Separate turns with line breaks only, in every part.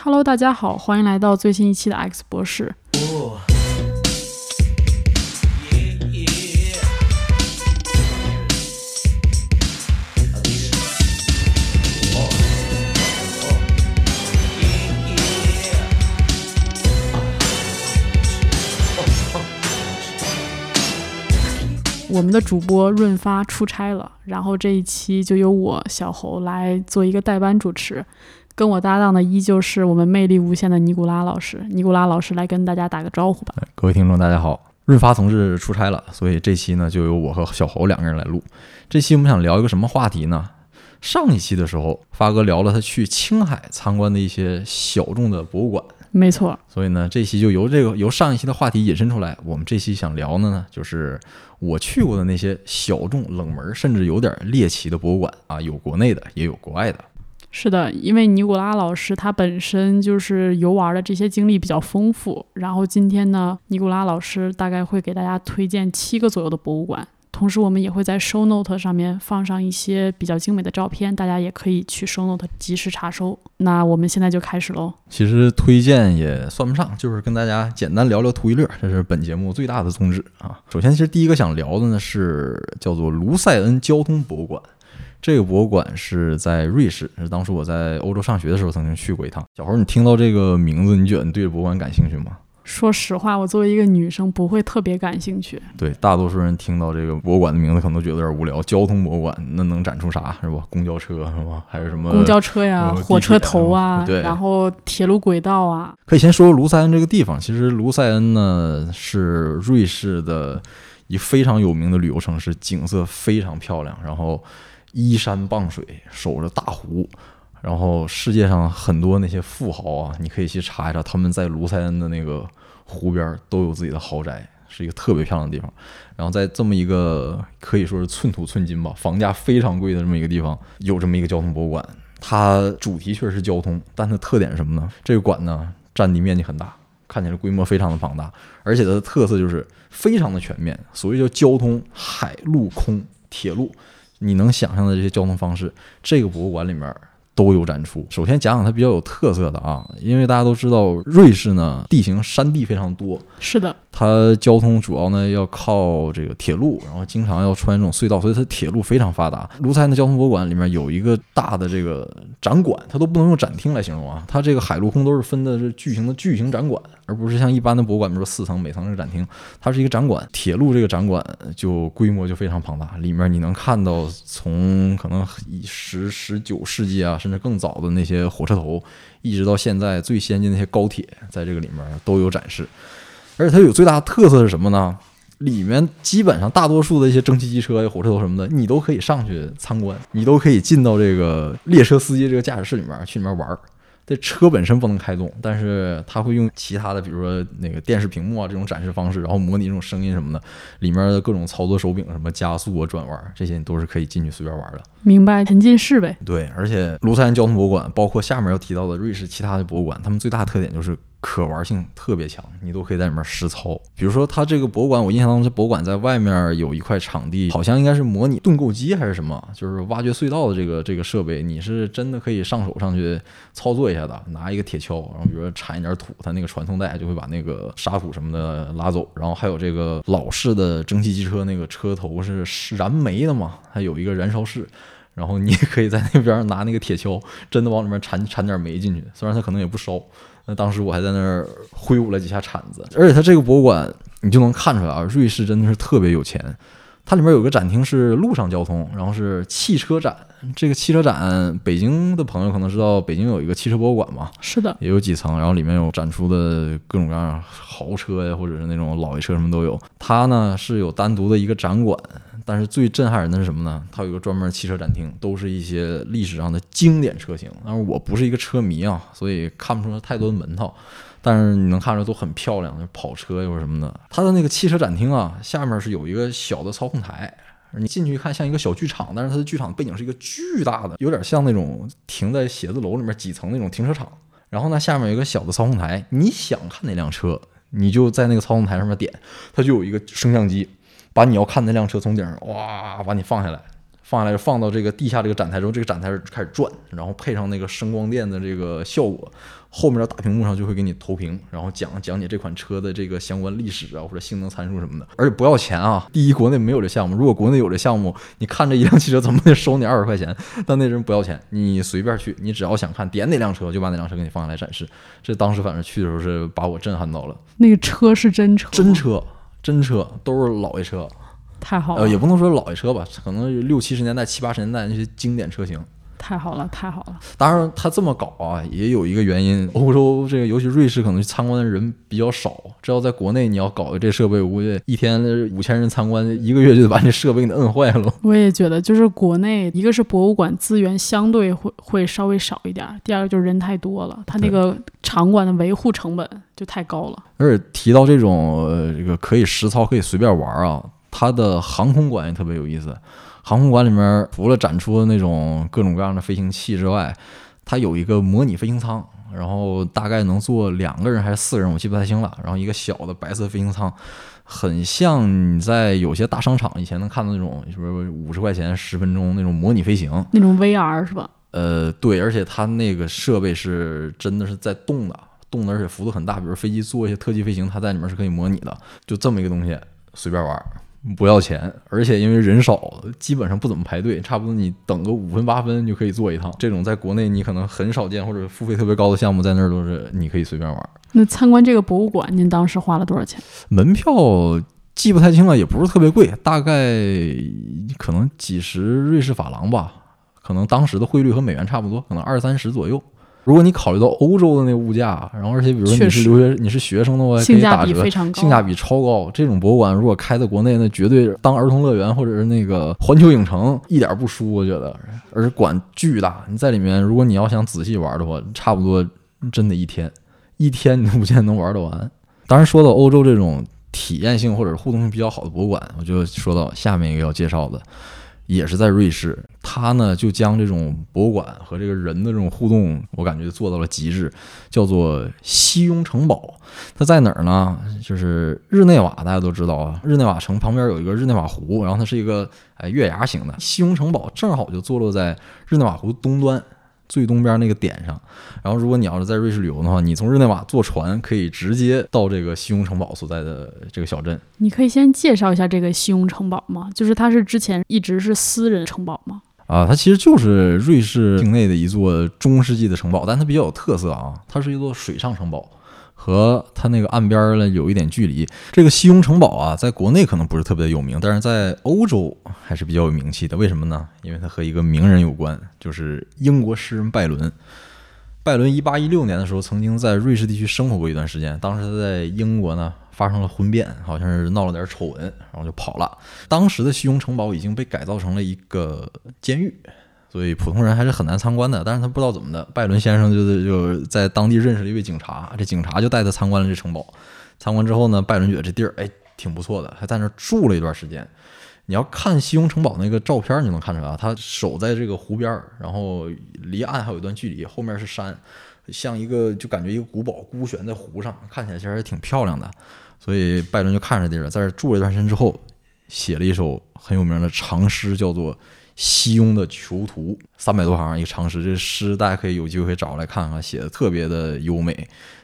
Hello，大家好，欢迎来到最新一期的 X 博士。我们的主播润发出差了，然后这一期就由我小侯来做一个代班主持，跟我搭档的依旧是我们魅力无限的尼古拉老师。尼古拉老师来跟大家打个招呼吧。
各位听众，大家好，润发同志出差了，所以这期呢就由我和小侯两个人来录。这期我们想聊一个什么话题呢？上一期的时候，发哥聊了他去青海参观的一些小众的博物馆。
没错，
所以呢，这期就由这个由上一期的话题引申出来，我们这期想聊的呢，就是我去过的那些小众、冷门，甚至有点猎奇的博物馆啊，有国内的，也有国外的。
是的，因为尼古拉老师他本身就是游玩的这些经历比较丰富，然后今天呢，尼古拉老师大概会给大家推荐七个左右的博物馆。同时，我们也会在 Show Note 上面放上一些比较精美的照片，大家也可以去 Show Note 及时查收。那我们现在就开始喽。
其实推荐也算不上，就是跟大家简单聊聊图一乐，这是本节目最大的宗旨啊。首先，其实第一个想聊的呢是叫做卢塞恩交通博物馆。这个博物馆是在瑞士，是当初我在欧洲上学的时候曾经去过一趟。小猴，你听到这个名字，你觉得你对博物馆感兴趣吗？
说实话，我作为一个女生不会特别感兴趣。
对，大多数人听到这个博物馆的名字，可能都觉得有点无聊。交通博物馆那能展出啥？是吧？公交车是吧？还是什么？
公交车呀，火车头
啊，对，
然后铁路轨道啊。
可以先说说卢塞恩这个地方。其实卢塞恩呢是瑞士的一非常有名的旅游城市，景色非常漂亮，然后依山傍水，守着大湖。然后世界上很多那些富豪啊，你可以去查一查，他们在卢塞恩的那个湖边都有自己的豪宅，是一个特别漂亮的地方。然后在这么一个可以说是寸土寸金吧，房价非常贵的这么一个地方，有这么一个交通博物馆。它主题确实是交通，但它特点是什么呢？这个馆呢占地面积很大，看起来规模非常的庞大，而且它的特色就是非常的全面。所谓叫交通，海陆空铁路，你能想象的这些交通方式，这个博物馆里面。都有展出。首先讲讲它比较有特色的啊，因为大家都知道瑞士呢地形山地非常多，
是的，
它交通主要呢要靠这个铁路，然后经常要穿这种隧道，所以它铁路非常发达。卢塞恩的交通博物馆里面有一个大的这个展馆，它都不能用展厅来形容啊，它这个海陆空都是分的是巨型的巨型展馆，而不是像一般的博物馆，比如说四层每层是展厅，它是一个展馆。铁路这个展馆就规模就非常庞大，里面你能看到从可能十十九世纪啊。甚至更早的那些火车头，一直到现在最先进那些高铁，在这个里面都有展示。而且它有最大的特色是什么呢？里面基本上大多数的一些蒸汽机车呀、火车头什么的，你都可以上去参观，你都可以进到这个列车司机这个驾驶室里面去里面玩儿。这车本身不能开动，但是它会用其他的，比如说那个电视屏幕啊这种展示方式，然后模拟这种声音什么的，里面的各种操作手柄，什么加速啊、转弯这些，你都是可以进去随便玩的。
明白，沉浸式呗。
对，而且卢塞恩交通博物馆，包括下面要提到的瑞士其他的博物馆，他们最大的特点就是。可玩性特别强，你都可以在里面实操。比如说，它这个博物馆，我印象当中，这博物馆在外面有一块场地，好像应该是模拟盾构机还是什么，就是挖掘隧道的这个这个设备，你是真的可以上手上去操作一下的。拿一个铁锹，然后比如说铲一点土，它那个传送带就会把那个沙土什么的拉走。然后还有这个老式的蒸汽机车，那个车头是燃煤的嘛，它有一个燃烧室，然后你也可以在那边拿那个铁锹，真的往里面铲铲点煤进去，虽然它可能也不烧。那当时我还在那儿挥舞了几下铲子，而且它这个博物馆你就能看出来啊，瑞士真的是特别有钱。它里面有个展厅是陆上交通，然后是汽车展。这个汽车展，北京的朋友可能知道，北京有一个汽车博物馆嘛？
是的，
也有几层，然后里面有展出的各种各样豪车呀，或者是那种老爷车什么都有。它呢是有单独的一个展馆。但是最震撼人的是什么呢？它有一个专门汽车展厅，都是一些历史上的经典车型。但是我不是一个车迷啊，所以看不出来太多的门道。但是你能看出都很漂亮，跑车又是什么的。它的那个汽车展厅啊，下面是有一个小的操控台，你进去一看像一个小剧场，但是它的剧场背景是一个巨大的，有点像那种停在写字楼里面几层那种停车场。然后呢，下面有一个小的操控台，你想看哪辆车，你就在那个操控台上面点，它就有一个升降机。把你要看那辆车从顶上哇把你放下来，放下来放到这个地下这个展台之后，这个展台开始转，然后配上那个声光电的这个效果，后面的大屏幕上就会给你投屏，然后讲讲解这款车的这个相关历史啊或者性能参数什么的，而且不要钱啊。第一，国内没有这项目，如果国内有这项目，你看这一辆汽车怎么得收你二十块钱？但那人不要钱，你随便去，你只要想看点哪辆车，就把哪辆车给你放下来展示。这当时反正去的时候是把我震撼到了，
那个车是真车，
真车，真车都是老爷车。
太好了，
呃，也不能说老爷车吧，可能六七十年代、七八十年代那些经典车型。
太好了，太好了。
当然，他这么搞啊，也有一个原因。欧洲这个，尤其瑞士，可能参观的人比较少。这要在国内，你要搞个这设备，我估计一天五千人参观，一个月就得把这设备给你摁坏了。
我也觉得，就是国内一个是博物馆资源相对会会稍微少一点，第二个就是人太多了，他那个场馆的维护成本就太高了。
而且提到这种呃，这个可以实操、可以随便玩啊，它的航空馆也特别有意思。航空馆里面除了展出的那种各种各样的飞行器之外，它有一个模拟飞行舱，然后大概能坐两个人还是四个人，我记不太清了。然后一个小的白色飞行舱，很像你在有些大商场以前能看到那种，是不是五十块钱十分钟那种模拟飞行？
那种 VR 是吧？
呃，对，而且它那个设备是真的是在动的，动的而且幅度很大。比如飞机做一些特技飞行，它在里面是可以模拟的。就这么一个东西，随便玩。不要钱，而且因为人少，基本上不怎么排队，差不多你等个五分八分就可以坐一趟。这种在国内你可能很少见，或者付费特别高的项目，在那儿都是你可以随便玩。
那参观这个博物馆，您当时花了多少钱？
门票记不太清了，也不是特别贵，大概可能几十瑞士法郎吧，可能当时的汇率和美元差不多，可能二三十左右。如果你考虑到欧洲的那物价，然后而且比如说你是留学你是学生的话，可以打折，性价比超高。这种博物馆如果开在国内，那绝对当儿童乐园或者是那个环球影城一点不输，我觉得。而且馆巨大，你在里面，如果你要想仔细玩的话，差不多真的一天，一天你都不见得能玩得完。当然，说到欧洲这种体验性或者是互动性比较好的博物馆，我就说到下面一个要介绍的。也是在瑞士，他呢就将这种博物馆和这个人的这种互动，我感觉做到了极致，叫做西雍城堡。它在哪儿呢？就是日内瓦，大家都知道啊，日内瓦城旁边有一个日内瓦湖，然后它是一个哎月牙形的。西雍城堡正好就坐落在日内瓦湖东端。最东边那个点上，然后如果你要是在瑞士旅游的话，你从日内瓦坐船可以直接到这个西雍城堡所在的这个小镇。
你可以先介绍一下这个西雍城堡吗？就是它是之前一直是私人城堡吗？
啊，它其实就是瑞士境内的一座中世纪的城堡，但它比较有特色啊，它是一座水上城堡。和它那个岸边呢有一点距离。这个西雍城堡啊，在国内可能不是特别的有名，但是在欧洲还是比较有名气的。为什么呢？因为它和一个名人有关，就是英国诗人拜伦。拜伦一八一六年的时候，曾经在瑞士地区生活过一段时间。当时他在英国呢发生了婚变，好像是闹了点丑闻，然后就跑了。当时的西雍城堡已经被改造成了一个监狱。所以普通人还是很难参观的，但是他不知道怎么的，拜伦先生就是就在当地认识了一位警察，这警察就带他参观了这城堡。参观之后呢，拜伦觉得这地儿哎挺不错的，还在那儿住了一段时间。你要看西雍城堡那个照片，你就能看出来啊，他守在这个湖边儿，然后离岸还有一段距离，后面是山，像一个就感觉一个古堡孤悬在湖上，看起来其实还挺漂亮的。所以拜伦就看着地儿，在这住了一段时间之后，写了一首很有名的长诗，叫做。西庸的囚徒，三百多行一个长诗，这诗大家可以有机会找来看看，写的特别的优美，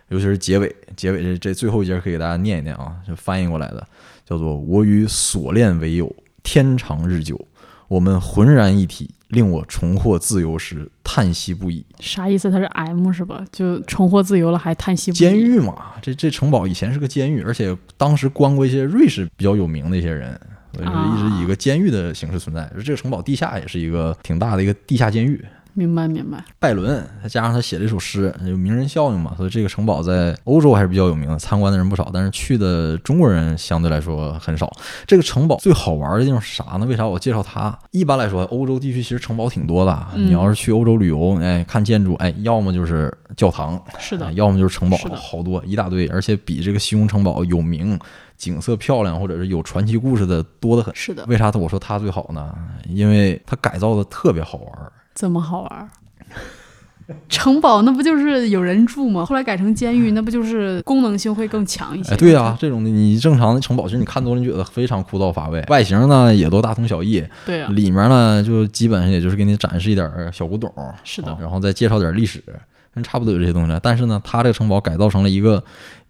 尤其是结尾，结尾这这最后一节可以给大家念一念啊，就翻译过来的，叫做“我与锁链为友，天长日久，我们浑然一体，令我重获自由时叹息不已。”
啥意思？它是 M 是吧？就重获自由了还叹息不已？
监狱嘛，这这城堡以前是个监狱，而且当时关过一些瑞士比较有名的一些人。所以一直以一个监狱的形式存在，这个城堡地下也是一个挺大的一个地下监狱。
明白明白。
拜伦，再加上他写了一首诗，有名人效应嘛，所以这个城堡在欧洲还是比较有名的，参观的人不少，但是去的中国人相对来说很少。这个城堡最好玩的地方是啥呢？为啥我介绍它？一般来说，欧洲地区其实城堡挺多的。你要是去欧洲旅游，哎，看建筑，哎，要么就是教堂，
是的，
要么就是城堡，好多一大堆，而且比这个西宫城堡有名。景色漂亮，或者是有传奇故事的多得很。
是的，
为啥我说它最好呢？因为它改造的特别好玩。
怎么好玩？城堡那不就是有人住吗？后来改成监狱，那不就是功能性会更强一些？
哎，对呀、这种的你正常的城堡，其实你看多了，你觉得非常枯燥乏味。外形呢也都大同小异，
对啊，
里面呢就基本上也就是给你展示一点小古董，
是的
啊然后再介绍点历史，差不多有这些东西。但是呢，它这个城堡改造成了一个，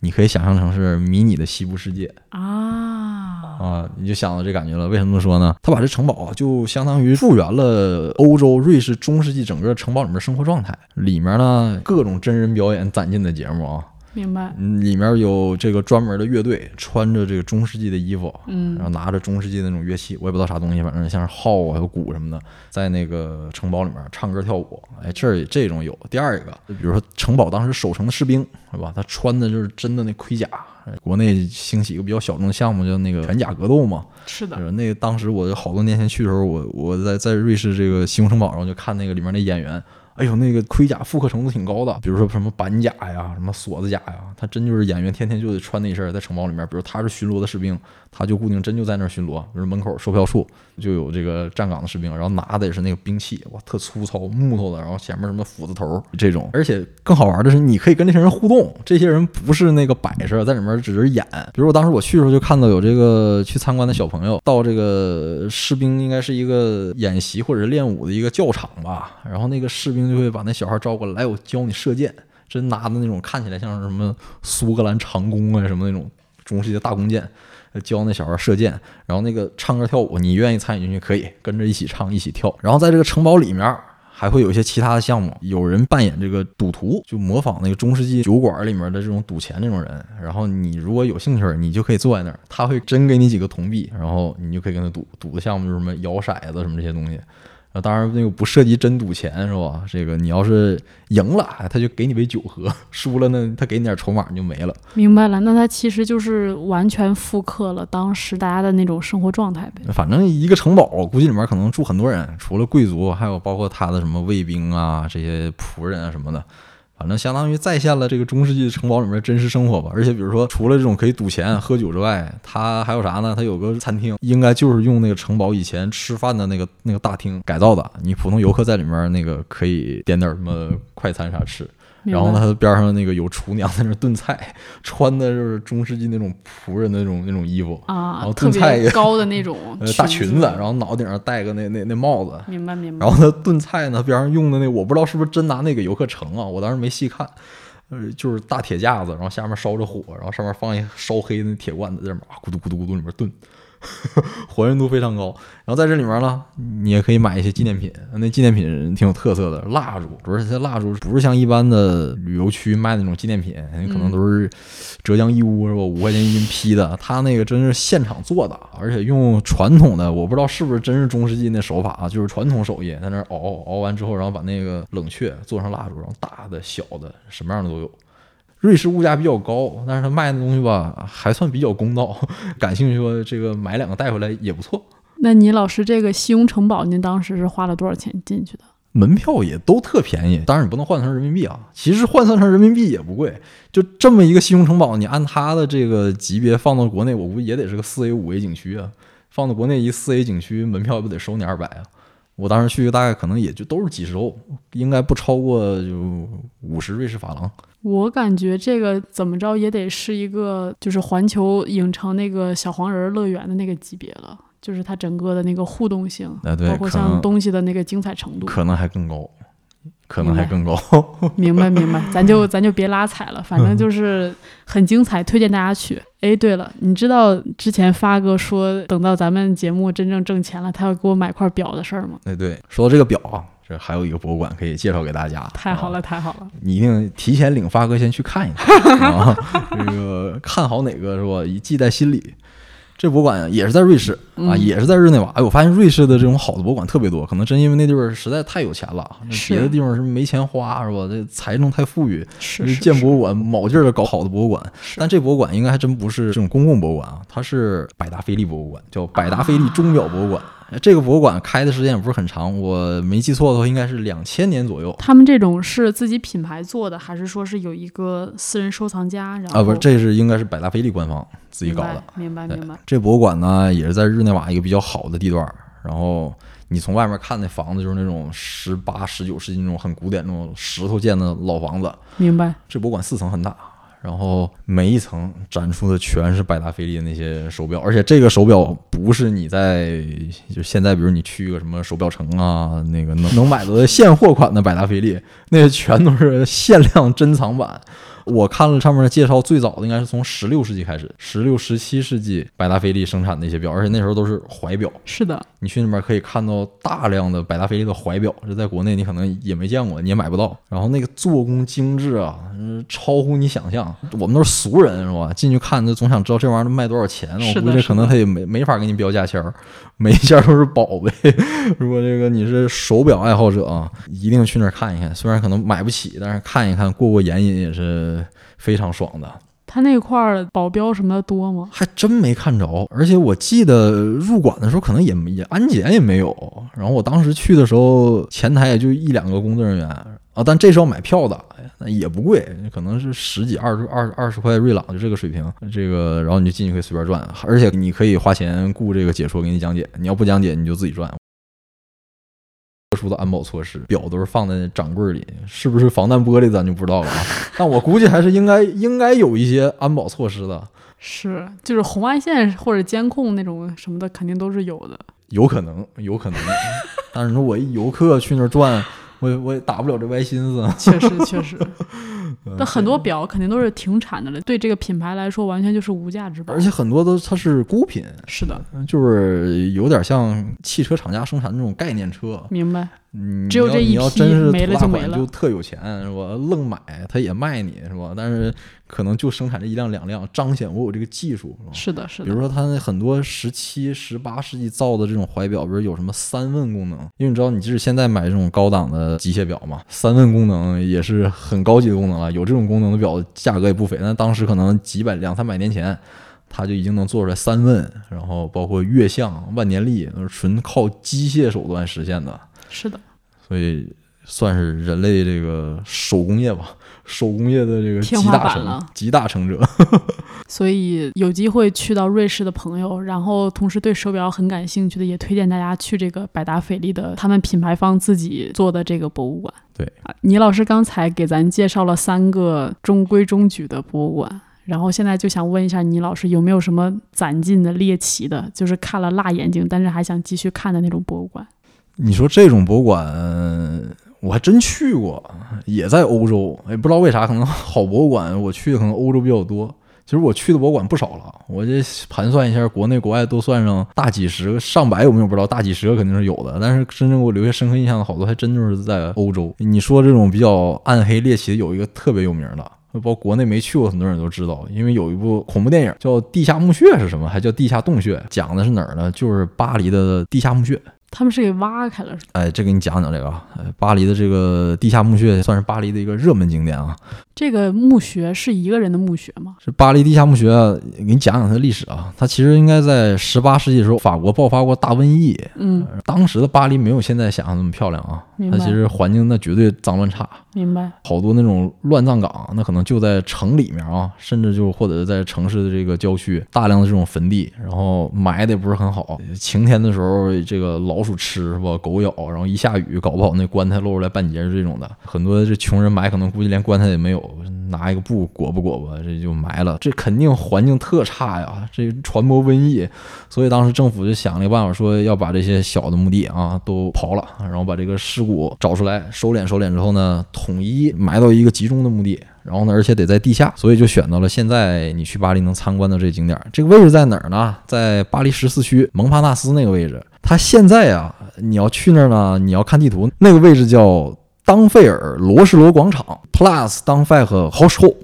你可以想象成是迷你的西部世界
啊，
啊，你就想到这感觉了。为什么这么说呢？他把这城堡啊，就相当于复原了欧洲、瑞士中世纪整个城堡里面生活状态。里面呢各种真人表演攒劲的节目啊，
明白，
嗯，里面有这个专门的乐队，穿着这个中世纪的衣服，
嗯
然后拿着中世纪的那种乐器，我也不知道啥东西，反正像是号啊、有鼓什么的，在那个城堡里面唱歌跳舞。哎，这儿这种有。第二一个，就比如说城堡当时守城的士兵，是吧？他穿的就是真的那盔甲。哎国内兴起一个比较小众的项目，叫那个全甲格斗嘛。
是的，
那个当时我好多年前去的时候，我我在在瑞士这个西红城堡，然后就看那个里面那演员，哎呦，那个盔甲复刻程度挺高的，比如说什么板甲呀、什么锁子甲呀，他真就是演员天天就得穿那一身儿在城堡里面。比如他是巡逻的士兵，他就固定真就在那儿巡逻，比如门口售票处就有这个站岗的士兵，然后拿的也是那个兵器，哇，特粗糙木头的，然后前面什么斧子头这种。而且更好玩的是，你可以跟这些人互动，这些人不是那个摆设，在里面只是演。比如我当时我去的时候就看到有这个去参观的小朋友到这个士兵应该是一个演习或者是练武的一个教场吧，然后那个士兵就会把那小孩招过来，来我教你射箭，真拿的那种看起来像什么苏格兰长弓啊什么那种中世纪大弓箭。教那小孩射箭，然后那个唱歌跳舞，你愿意参与进去可以跟着一起唱一起跳。然后在这个城堡里面还会有一些其他的项目，有人扮演这个赌徒，就模仿那个中世纪酒馆里面的这种赌钱这种人。然后你如果有兴趣，你就可以坐在那儿，他会真给你几个铜币，然后你就可以跟他赌。赌的项目就是什么摇骰子什么这些东西。啊，当然那个不涉及真赌钱是吧？这个你要是赢了，哎他就给你杯酒喝；输了呢，他给你点筹码你就没了。
明白了。那他其实就是完全复刻了当时大家的那种生活状态呗。
反正一个城堡，估计里面可能住很多人，除了贵族，还有包括他的什么卫兵啊、这些仆人啊什么的。反正相当于再现了这个中世纪城堡里面真实生活吧。而且比如说，除了这种可以赌钱、喝酒之外，它还有啥呢？它有个餐厅，应该就是用那个城堡以前吃饭的那个那个大厅改造的。你普通游客在里面那个可以点点什么快餐啥吃。然后呢，他边上那个有厨娘在那炖菜，穿的就是中世纪那种仆人的那种那种衣服，
啊
然后，炖菜也
高的那种
呃，大裙子，然后脑顶上戴个那那那帽子，
明白明白。
然后他炖菜呢边上用的那我不知道是不是真拿那个游客盛啊，我当时没细看，呃，就是大铁架子，然后下面烧着火，然后上面放一烧黑的那铁罐子，在里面啊咕嘟咕嘟咕嘟里面炖，还原度非常高。然后在这里面呢，你也可以买一些纪念品，那纪念品挺有特色的，蜡烛，主要是这蜡烛不是像一般的旅游区卖那种纪念品，可能都是浙江义乌是吧，五块钱一斤批的，他那个真是现场做的，而且用传统的，我不知道是不是真是中世纪那手法啊，就是传统手艺，在那儿熬熬完之后，然后把那个冷却做成蜡烛，然后大的、小的，什么样的都有。瑞士物价比较高，但是他卖的东西吧还算比较公道，感兴趣说这个买两个带回来也不错。
那你老师，这个西雍城堡，您当时是花了多少钱进去的？
门票也都特便宜，当然你不能换算成人民币啊。其实换算成人民币也不贵，就这么一个西雍城堡，你按它的这个级别放到国内，我估计也得是个四 A、五 A 景区啊。放到国内一四 A 景区，门票也不得收你二百啊？我当时去大概可能也就都是几十欧，应该不超过就五十瑞士法郎。
我感觉这个怎么着也得是一个，就是环球影城那个小黄人乐园的那个级别了，就是它整个的那个互动性，包括像东西的那个精彩程度。
可能还更高，可能还更高。
明白明白，咱就 咱就别拉踩了，反正就是很精彩，推荐大家去。哎，对了，你知道之前发哥说等到咱们节目真正挣钱了，他要给我买块表的事儿吗？
哎对，说到这个表啊，这还有一个博物馆可以介绍给大家。啊
太好了，太好了！
你一定提前领发哥先去看一看 啊，这个看好哪个是吧？一记在心里。这博物馆也是在瑞士啊，
嗯
也是在日内瓦。哎，我发现瑞士的这种好的博物馆特别多，可能真因为那地方实在太有钱了，别的地方是没钱花是吧？这财政太富裕，
是是
建博物馆卯劲儿的搞好的博物馆。但这博物馆应该还真不是这种公共博物馆啊，它是百达翡丽博物馆，叫百达翡丽钟表博物馆。这个博物馆开的时间也不是很长，我没记错的话，应该是两千年左右。
他们这种是自己品牌做的，还是说是有一个私人收藏家？然后
啊，不是，这是应该是百达翡丽官方自己搞的。
明白明白明白。
这博物馆呢，也是在日内瓦一个比较好的地段儿，然后你从外面看那房子就是那种十八、十九世纪那种很古典那种石头建的老房子。
明白。
这博物馆四层很大，然后每一层展出的全是百达翡丽的那些手表，而且这个手表不是你在就现在，比如你去一个什么手表城啊，那个能能买到的现货款的百达翡丽，那些全都是限量珍藏版。我看了上面的介绍，最早的应该是从十六世纪开始，十六、十七世纪百达翡丽生产的一些表，而且那时候都是怀表。
是的，
你去那边可以看到大量的百达翡丽的怀表，这在国内你可能也没见过，你也买不到。然后那个做工精致啊，嗯超乎你想象。我们都是俗人是吧？进去看就总想知道这玩意儿卖多少钱，我估计可能他也没没法给你标价签儿，每一件都是宝贝。如果这个你是手表爱好者啊，一定去那儿看一看。虽然可能买不起，但是看一看过过眼瘾也是非常爽的。
他那块儿保镖什么的多吗？
还真没看着，而且我记得入馆的时候可能也也安检也没有。然后我当时去的时候，前台也就一两个工作人员啊，但这是要买票的，那也不贵，可能是十几、二十、二二十块瑞朗，就这个水平。这个，然后你就进去可以随便转，而且你可以花钱雇这个解说给你讲解，你要不讲解你就自己转。特殊的安保措施，表都是放在掌柜里，是不是防弹玻璃咱就不知道了啊。但我估计还是应该应该有一些安保措施的。
是，就是红外线或者监控那种什么的，肯定都是有的。
有可能，有可能。但是说我一游客去那儿转，我也我也打不了这歪心思。
确实，确实。那很多表肯定都是停产的了，对这个品牌来说，完全就是无价之宝。
而且很多都它是孤品，
是的，
就是有点像汽车厂家生产的那种概念车。
明白。
嗯，
只有这一
你要
批
真是
没了就没了
就特有钱是吧？愣买他也卖你是吧？但是可能就生产这一辆两辆，彰显我有这个技术是吧？
是的，是的。
比如说，他那很多十七、十八世纪造的这种怀表，比如有什么三问功能，因为你知道，你即使现在买这种高档的机械表嘛，三问功能也是很高级的功能了。有这种功能的表，价格也不菲。但当时可能几百、两三百年前，他就已经能做出来三问，然后包括月相、万年历，都是纯靠机械手段实现的。
是的，
所以算是人类这个手工业吧，手工业的这个
天
集大成
花板了，
集大成者。
所以有机会去到瑞士的朋友，然后同时对手表很感兴趣的，也推荐大家去这个百达翡丽的他们品牌方自己做的这个博物馆。
对
啊，倪老师刚才给咱介绍了三个中规中矩的博物馆。然后现在就想问一下倪老师，有没有什么攒劲的、猎奇的，就是看了辣眼睛，但是还想继续看的那种博物馆？
你说这种博物馆，我还真去过，也在欧洲，也不知道为啥，可能好博物馆我去的可能欧洲比较多。其实我去的博物馆不少了，我这盘算一下，国内国外都算上大几十个、上百有没有不知道，大几十个肯定是有的。但是真正给我留下深刻印象的好多，还真就是在欧洲。你说这种比较暗黑猎奇的，有一个特别有名的。包括国内没去过，很多人都知道，因为有一部恐怖电影叫《地下墓穴》是什么？还叫《地下洞穴》，讲的是哪儿呢？就是巴黎的地下墓穴。
他们是给挖开了，是吧
哎，这给你讲讲这个啊，呃巴黎的这个地下墓穴算是巴黎的一个热门景点啊。
这个墓穴是一个人的墓穴吗？
是巴黎地下墓穴啊，给你讲讲它的历史啊。它其实应该在十八世纪的时候，法国爆发过大瘟疫，
嗯，
当时的巴黎没有现在想象那么漂亮啊，它其实环境那绝对脏乱差。
明白。
好多那种乱葬岗，那可能就在城里面啊，甚至就或者在城市的这个郊区，大量的这种坟地，然后埋的也不是很好。晴天的时候，这个老鼠吃是吧？狗咬，然后一下雨，搞不好那棺材露出来半截是这种的。很多这穷人埋，可能估计连棺材也没有，拿一个布裹吧裹吧，这就埋了。这肯定环境特差呀，这传播瘟疫。所以当时政府就想了。一个办法，说要把这些小的墓地啊都刨了，然后把这个尸骨找出来，收敛收敛之后呢，统一埋到一个集中的墓地。然后呢，而且得在地下，所以就选到了现在你去巴黎能参观的这景点儿。这个位置在哪儿呢？在巴黎十四区蒙帕纳斯那个位置。它现在啊，你要去那儿呢，你要看地图，那个位置叫当费尔罗士罗广场 Plus 当费和 h o s h o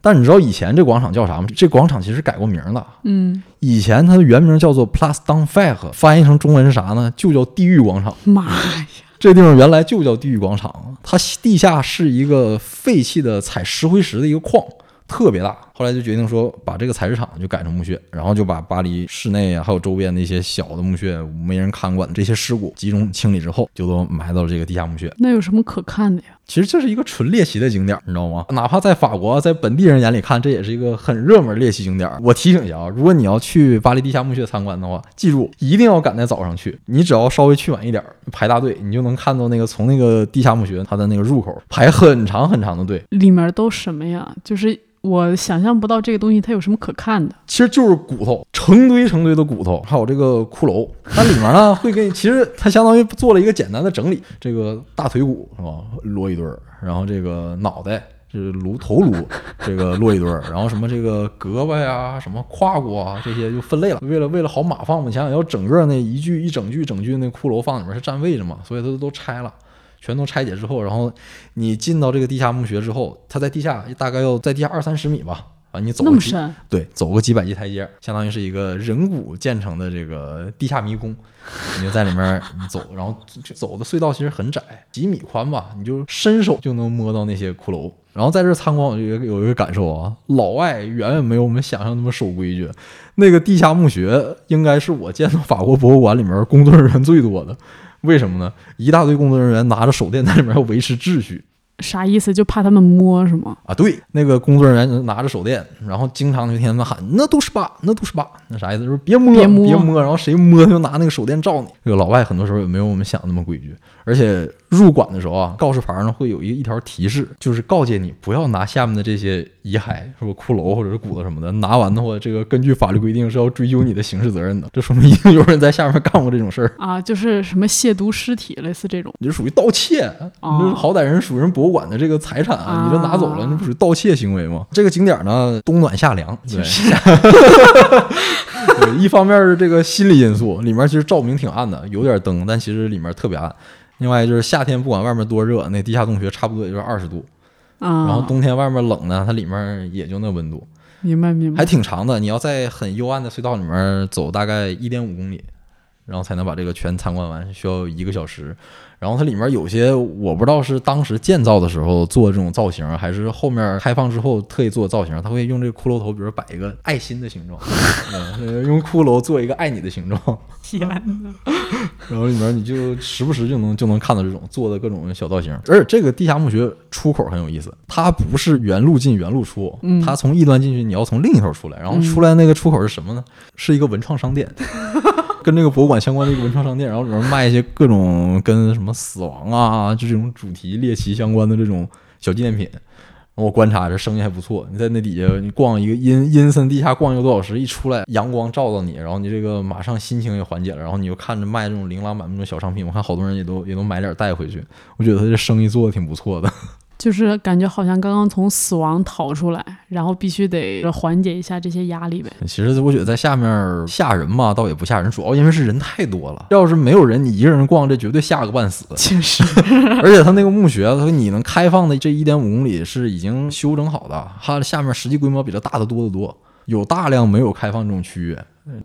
但你知道以前这广场叫啥吗？这广场其实改过名了。
嗯，
以前它的原名叫做 Place d e n f e r 翻译成中文是啥呢？就叫地狱广场。
妈呀，
这地方原来就叫地狱广场，它地下是一个废弃的采石灰石的一个矿，特别大。后来就决定说把这个采石场就改成墓穴，然后就把巴黎市内啊还有周边的一些小的墓穴没人看管的这些尸骨集中清理之后，就都埋到了这个地下墓穴。
那有什么可看的呀？
其实这是一个纯猎奇的景点，你知道吗？哪怕在法国，在本地人眼里看，这也是一个很热门猎奇景点。我提醒一下啊，如果你要去巴黎地下墓穴参观的话，记住一定要赶在早上去。你只要稍微去晚一点，排大队，你就能看到那个从那个地下墓穴它的那个入口排很长很长的队，
里面都什么呀？就是我想象不到这个东西它有什么可看的。
其实就是骨头，成堆成堆的骨头，还有这个骷髅。它里面呢会给你，其实它相当于做了一个简单的整理，这个大腿骨是吧，摞一堆儿，然后这个脑袋。就是颅 头颅，这个落一对儿，然后什么这个胳膊呀、什么胯骨啊这些就分类了。为了为了好码放嘛，你想想要整个那一具一整具整具那骷髅放里面是占位置嘛，所以它都拆了，全都拆解之后，然后你进到这个地下墓穴之后，它在地下大概要在地下二三十米吧，啊，你走
那么深，
对，走个几百级台阶，相当于是一个人骨建成的这个地下迷宫，你就在里面你走，然后走的隧道其实很窄，几米宽吧，你就伸手就能摸到那些骷髅。然后在这参观，我就有一个有一个感受啊，老外远远没有我们想象那么守规矩。那个地下墓穴应该是我见到法国博物馆里面工作人员最多的，为什么呢？一大堆工作人员拿着手电在里面要维持秩序。
啥意思？就怕他们摸是吗？
啊，对，那个工作人员拿着手电，然后经常就听他们喊“那都是疤，那都是疤”，那啥意思？就是别摸，
别摸
然后谁摸他就拿那个手电照你。这个老外很多时候也没有我们想的那么规矩，而且入馆的时候啊，告示牌上会有一一条提示，就是告诫你不要拿下面的这些遗骸，是不骷髅或者是骨头什么的，拿完的话，这个根据法律规定是要追究你的刑事责任的。这说明一定有人在下面干过这种事儿，
啊，就是什么亵渎尸体，类似这种。
你这属于盗窃，
哦
你这好歹人属于人博物馆的这个财产，
啊
你这拿走了，那不属于盗窃行为吗？这个景点呢，冬暖夏凉，对，对，一方面是这个心理因素，里面其实照明挺暗的，有点灯，但其实里面特别暗。另外就是夏天不管外面多热，那地下洞穴差不多也就是二十度，
啊，
然后冬天外面冷呢，它里面也就那温度，
明白明白
还。挺长的。你要在很幽暗的隧道里面走大概一点五公里，然后才能把这个全参观完，需要一个小时。然后它里面有些我不知道是当时建造的时候做这种造型，还是后面开放之后特意做造型。它会用这个骷髅头，比如摆一个爱心的形状，嗯用骷髅做一个爱你的形状！然后里面你就时不时就能就能看到这种做的各种小造型。而且这个地下墓穴出口很有意思，它不是原路进原路出，
嗯
它从一端进去，你要从另一头出来。然后出来那个出口是什么呢？是一个文创商店。跟这个博物馆相关的一个文创商店，然后里面卖一些各种跟什么死亡啊，就这种主题猎奇相关的这种小纪念品。我观察这生意还不错，你在那底下你逛一个阴阴森地下逛一个多小时，一出来阳光照到你，然后你这个马上心情也缓解了，然后你就看着卖这种琳琅满目的小商品，我看好多人也都也都买点带回去，我觉得他这生意做的挺不错的。
就是感觉好像刚刚从死亡逃出来，然后必须得缓解一下这些压力呗。
其实我觉得在下面吓人嘛，倒也不吓人，主要因为是人太多了。要是没有人，你一个人逛，这绝对吓个半死。
确实，
而且他那个墓穴，他你能开放的这一点五公里是已经修整好的，它下面实际规模比这大的多得多，有大量没有开放这种区域。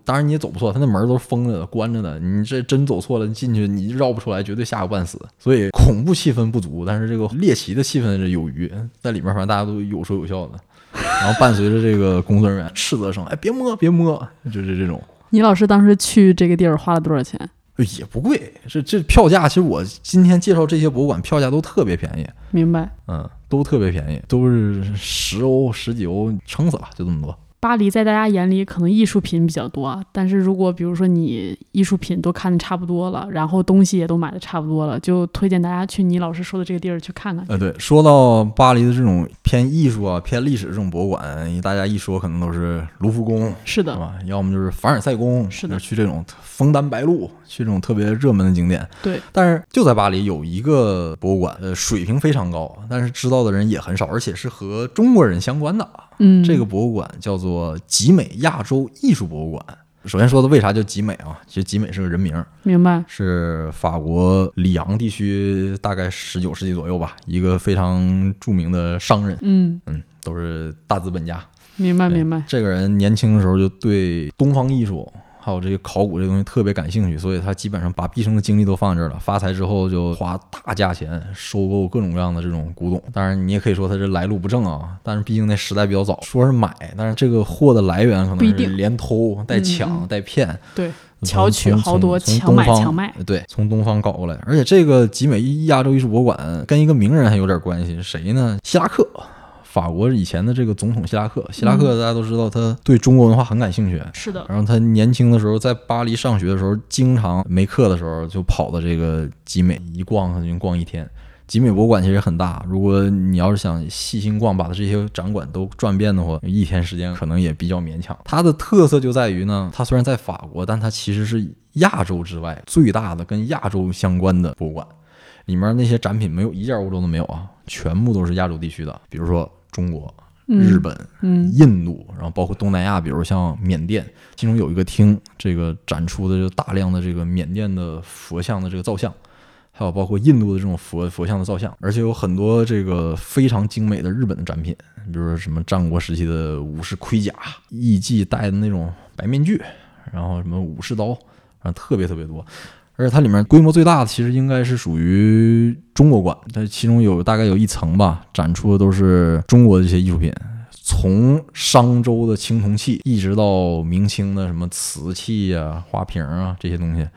当然你也走不错，它那门儿都是封着的、关着的，你这真走错了进去，你绕不出来，绝对吓个半死。所以恐怖气氛不足，但是这个猎奇的气氛是有余，在里面反正大家都有说有笑的。然后伴随着这个工作人员 斥责声，哎，别摸，别摸，就是这种。
你老师当时去这个地儿花了多少钱？
也不贵，这这票价其实我今天介绍这些博物馆票价都特别便宜，
明白。
嗯，都特别便宜，都是十欧、十几欧，撑死了，就这么多。
巴黎在大家眼里可能艺术品比较多，但是如果比如说你艺术品都看的差不多了，然后东西也都买的差不多了，就推荐大家去你老师说的这个地儿去看看。
呃，对，说到巴黎的这种偏艺术啊、偏历史这种博物馆，大家一说可能都是卢浮宫，
是的？
要么就是凡尔赛宫，
是的
去这种枫丹白露，去这种特别热门的景点。
对，
但是就在巴黎有一个博物馆，呃，水平非常高，但是知道的人也很少，而且是和中国人相关的。
嗯，
这个博物馆叫做集美亚洲艺术博物馆。首先说的为啥叫集美啊？其实集美是个人名儿，
明白。
是法国里昂地区大概十九世纪左右吧，一个非常著名的商人，
嗯，
嗯，都是大资本家。
明白明白。
这个人年轻的时候就对东方艺术还有这个考古这个东西特别感兴趣，所以他基本上把毕生的精力都放这儿了。发财之后就花大价钱收购各种各样的这种古董。当然，你也可以说他这来路不正啊，但是毕竟那时代比较早，说是买，但是这个货的来源可能是连偷带抢、带骗。
对，巧取豪夺，
从
强买
东方
强卖。
对，从东方搞过来。而且这个集美亚洲艺术博物馆跟一个名人还有点关系，谁呢？希拉克。法国以前的这个总统希拉克，希拉克大家都知道，他对中国文化很感兴趣。
是的，
然后他年轻的时候在巴黎上学的时候，经常没课的时候就跑到这个集美一逛，他就逛一天。集美博物馆其实很大，如果你要是想细心逛，把它这些展馆都转遍的话，一天时间可能也比较勉强。它的特色就在于呢，它虽然在法国，但它其实是亚洲之外最大的跟亚洲相关的博物馆，里面那些展品没有一件欧洲的没有啊，全部都是亚洲地区的，比如说中国、日本、
嗯
印度，然后包括东南亚，比如像缅甸，其中有一个厅，这个展出的就大量的这个缅甸的佛像的这个造像，还有包括印度的这种佛佛像的造像，而且有很多这个非常精美的日本的展品，比如说什么战国时期的武士盔甲、艺伎戴的那种白面具，然后什么武士刀，然后特别特别多。而且它里面规模最大的其实应该是属于中国馆，它其中有大概有一层吧，展出的都是中国的这些艺术品，从商周的青铜器，一直到明清的什么瓷器呀、花瓶啊这些东西，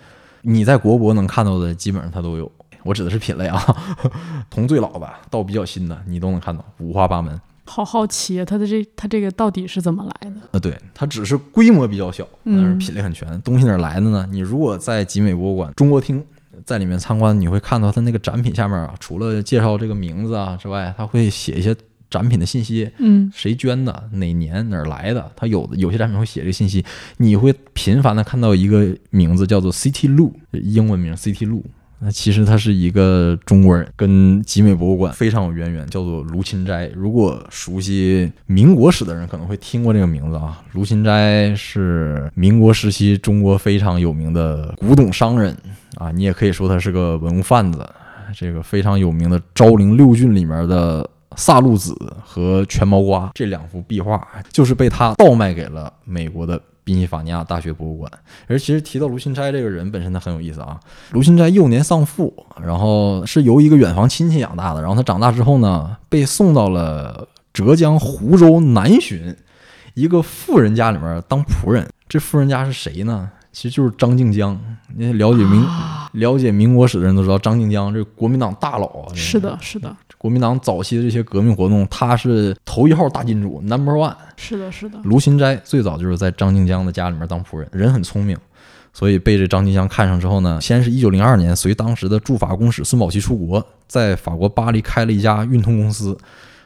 你在国博能看到的基本上它都有。我指的是品类啊，从最老的到比较新的，你都能看到，五花八门。
好好奇啊，它的这它这个到底是怎么来的？
呃，对，它只是规模比较小，但是
嗯
品类很全。东西哪来的呢？你如果在集美博物馆中国厅在里面参观，你会看到它那个展品下面啊，除了介绍这个名字啊之外，它会写一些展品的信息，
嗯
谁捐的，哪年哪儿来的。它有的有些展品会写这个信息，你会频繁的看到一个名字叫做 City Lu，英文名 City Lu。那其实他是一个中国人，跟集美博物馆非常有渊源，叫做卢芹斋。如果熟悉民国史的人可能会听过这个名字啊。卢芹斋是民国时期中国非常有名的古董商人啊，你也可以说他是个文物贩子。这个非常有名的《昭陵六骏》里面的萨路子和全毛瓜这两幅壁画，就是被他倒卖给了美国的宾夕法尼亚大学博物馆。而其实提到卢芹斋这个人本身，他很有意思啊。卢芹斋幼年丧父，然后是由一个远房亲戚养大的。然后他长大之后呢，被送到了浙江湖州南浔一个富人家里面当仆人。这富人家是谁呢？其实就是张静江。你了解民、了解民国史的人都知道，张静江这个国民党大佬啊。
是的，是的，
国民党早期的这些革命活动，他是头一号大金主，Number One。
是的，是的。
卢芹斋最早就是在张静江的家里面当仆人，人很聪明，所以被这张静江看上之后呢，先是一九零二年随当时的驻法公使孙宝琦出国，在法国巴黎开了一家运通公司，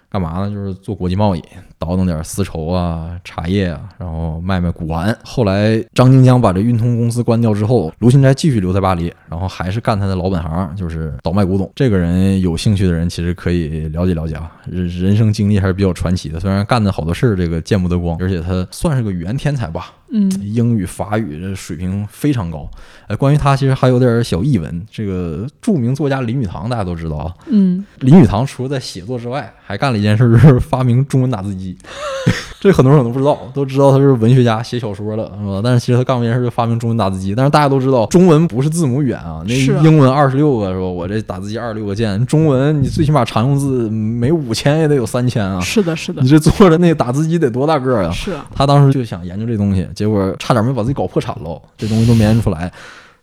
干嘛呢？就是做国际贸易，倒腾点丝绸啊、茶叶啊，然后卖卖古玩。后来张静江把这运通公司关掉之后，卢芹斋继续留在巴黎，然后还是干他的老本行，就是倒卖古董。这个人有兴趣的人其实可以了解了解啊，人人生经历还是比较传奇的。虽然干的好多事儿这个见不得光，而且他算是个语言天才吧，
嗯
英语、法语这水平非常高。呃，关于他其实还有点小译文。这个著名作家林语堂大家都知道啊，
嗯，
林语堂除了在写作之外，还干了一件事儿，就是发明中文打字机。这很多人可能不知道，都知道他是文学家，写小说的，是吧？但是其实他干过一件事，就发明中文打字机。但是大家都知道，中文不是字母语言啊，那英文二十六个是吧？我这打字机二十六个键，中文你最起码常用字每五千也得有三千啊。
是的，是的
你，这做的那打字机得多大个儿啊？
是啊，
他当时就想研究这东西，结果差点没把自己搞破产喽，这东西都没研究出来。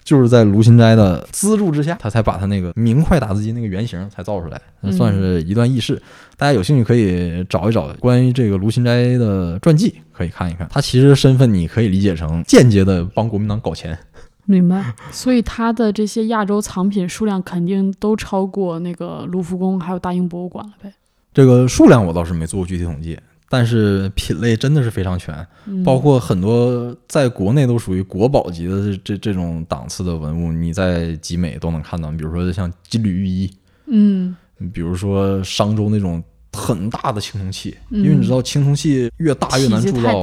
就是在卢芹斋的资助之下，他才把他那个明快打字机那个原型才造出来，那算是一段轶事。大家有兴趣可以找一找关于这个卢芹斋的传记，可以看一看。他其实身份你可以理解成间接的帮国民党搞钱。
明白。所以他的这些亚洲藏品数量肯定都超过那个卢浮宫还有大英博物馆了呗。
这个数量我倒是没做过具体统计，但是品类真的是非常全。
嗯，
包括很多在国内都属于国宝级的这这这种档次的文物，你在集美都能看到。比如说像金缕玉衣，
嗯
比如说商周那种很大的青铜器，
嗯
因为你知道青铜器越大越难铸造，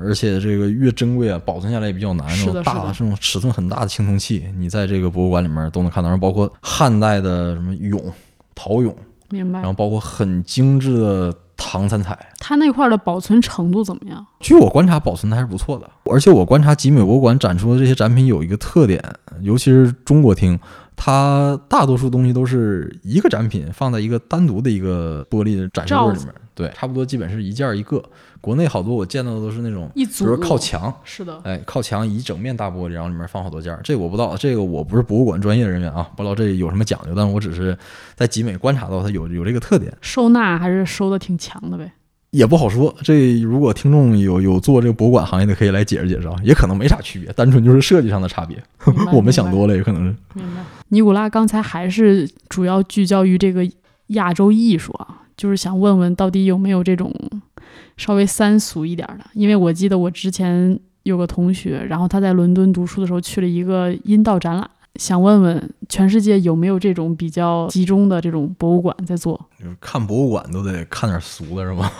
而且这个越珍贵啊，保存下来也比较难。那种大
是的
这种尺寸很大的青铜器，你在这个博物馆里面都能看到，然后包括汉代的什么俑、陶俑，
明白
然。后包括很精致的唐三彩。
它那块儿的保存程度怎么样？
据我观察，保存的还是不错的。而且我观察集美博物馆展出的这些展品有一个特点，尤其是中国厅，它大多数东西都是一个展品放在一个单独的一个玻璃展示柜里面，对，差不多基本是一件儿一个。国内好多我见到的都是那种，
一组
比如说靠墙，
是的，
哎，靠墙一整面大玻璃，然后里面放好多件儿。这个我不知道，这个我不是博物馆专业人员啊，不知道这有什么讲究，但是我只是在集美观察到它有有这个特点。
收纳还是收的挺强的呗。
也不好说，这如果听众有有做这个博物馆行业的，可以来解释解释啊，也可能没啥区别，单纯就是设计上的差别。我们想多了，也可能是。
明白。尼古拉刚才还是主要聚焦于这个亚洲艺术啊，就是想问问到底有没有这种稍微三俗一点的？因为我记得我之前有个同学，然后他在伦敦读书的时候去了一个阴道展览，想问问全世界有没有这种比较集中的这种博物馆在做？
就是看博物馆都得看点俗的，是吧？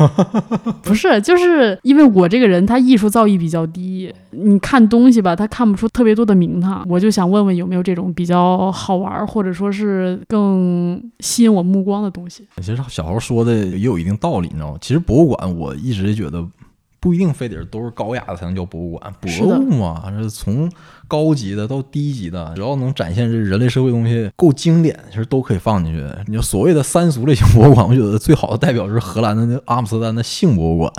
不是，就是因为我这个人他艺术造诣比较低，你看东西吧，他看不出特别多的名堂，我就想问问有没有这种比较好玩儿，或者说是更吸引我目光的东西。
其实小豪说的也有一定道理，你知道吗？其实博物馆我一直觉得不一定非得都是高雅的才能叫博物馆，博物嘛，这从高级的到低级的，只要能展现这人类社会东西够经典，其实都可以放进去。你说所谓的三俗类型博物馆，我觉得最好的代表就是荷兰的那阿姆斯特丹的性博物馆，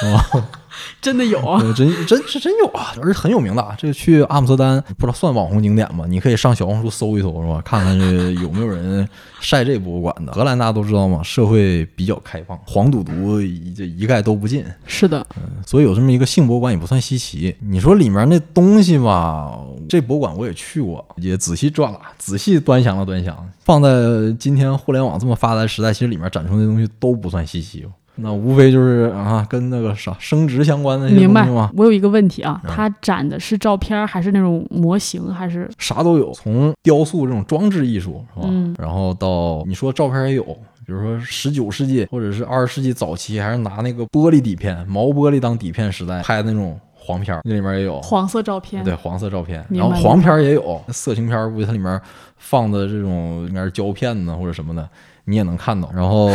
是吧？
真的有啊，
呃真真是真有啊，而且很有名的啊。这个去阿姆斯特丹不知道算网红景点吗？你可以上小红书搜一搜，是吧？看看这有没有人晒这博物馆的。荷兰大家都知道吗，社会比较开放，黄赌毒一这一概都不进，
是的，
所以有这么一个性博物馆也不算稀奇。你说里面那东西吧，这博物馆我也去过，也仔细转了，仔细端详了端详。放在今天互联网这么发达的时代，其实里面展出的东西都不算稀奇。那无非就是啊，跟那个啥生殖相关的那些
明白
东西嘛。。
我有一个问题啊，
嗯
它展的是照片儿还是那种模型，还是
啥都有，从雕塑这种装置艺术是吧？
嗯
然后到你说照片也有，比如说十九世纪或者是二十世纪早期，还是拿那个玻璃底片、毛玻璃当底片时代拍的那种黄片儿，那里面也有。
黄色照片？
对黄色照片，
明白
然后黄片儿也有，色情片儿估计它里面放的这种应该是胶片呢或者什么的，你也能看到。然后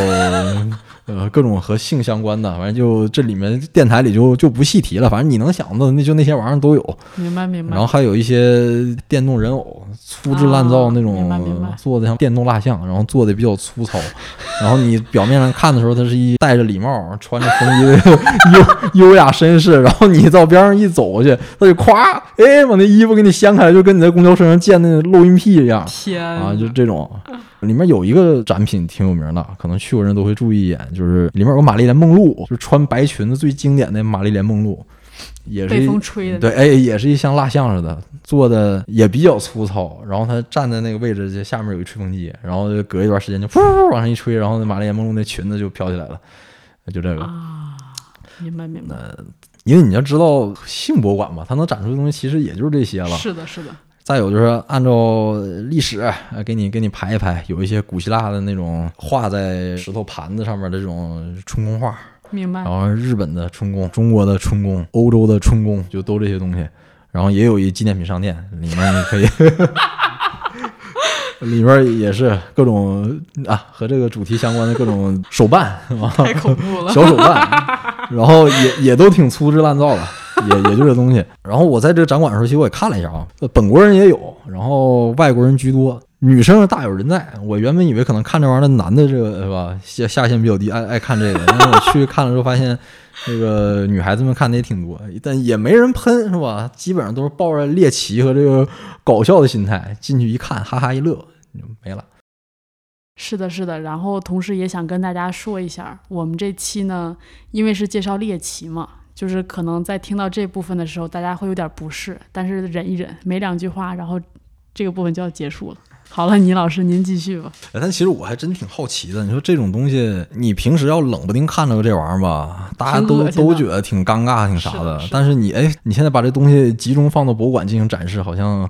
呃各种和性相关的，反正就这里面电台里就就不细提了，反正你能想到那就那些玩意儿都有。
明白明白。
然后还有一些电动人偶，粗制滥造那种，做的像电动蜡像，然后做的比较粗糙。然后你表面上看的时候，他是一戴着礼帽、穿着风衣的 优优雅绅士，然后你到边上一走过去，他就咵，哎，把那衣服给你掀开来，就跟你在公交车上见那漏音屁一样。
天
啊，就这种。里面有一个展品挺有名的，可能去过人都会注意一眼，就是里面有个玛丽莲梦露，就是穿白裙子最经典的玛丽莲梦露，也是
被
一
风吹的，
对，哎，也是一像蜡像似的，做的也比较粗糙。然后他站在那个位置，就下面有一吹风机，然后就隔一段时间就噗往上一吹，然后那玛丽莲梦露那裙子就飘起来了，就这个。
啊，明白明白。
因为你要知道性博物馆嘛，它能展出的东西其实也就是这些了。
是的，是的，
再有就是按照历史，呃给你给你排一排，有一些古希腊的那种画在石头盘子上面的这种春宫画，
明白
然。后日本的春宫、中国的春宫、欧洲的春宫，就都这些东西。然后也有一纪念品商店，里面你可以，里面也是各种啊和这个主题相关的各种手办？
太恐怖了。
小手办，然后也也都挺粗制滥造的，也也就这东西。然后我在这个展馆的时候，其实我也看了一下啊，呃本国人也有，然后外国人居多，女生大有人在。我原本以为可能看这玩意儿的男的这个是吧下下限比较低，爱爱看这个，但是我去看了之后发现。这个女孩子们看的也挺多，但也没人喷，是吧？基本上都是抱着猎奇和这个搞笑的心态进去一看，哈哈一乐，就没了。
是的，是的。然后同时也想跟大家说一下，我们这期呢，因为是介绍猎奇嘛，就是可能在听到这部分的时候，大家会有点不适，但是忍一忍，没两句话，然后这个部分就要结束了。好了，倪老师您继续吧。
哎但其实我还真挺好奇的，你说这种东西，你平时要冷不丁看着这玩意儿吧，大家都都觉得挺尴尬、挺啥
是的是的
但是你哎，你现在把这东西集中放到博物馆进行展示，好像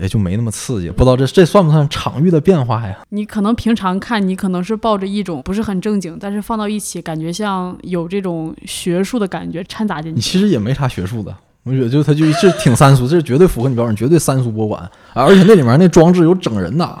哎就没那么刺激。不知道这这算不算场域的变化呀？
你可能平常看，你可能是抱着一种不是很正经，但是放到一起，感觉像有这种学术的感觉掺杂进去。
你其实也没啥学术的。我觉得就它就这挺三俗，这绝对符合你标准，绝对三俗博物馆。啊而且那里面那装置有整人的，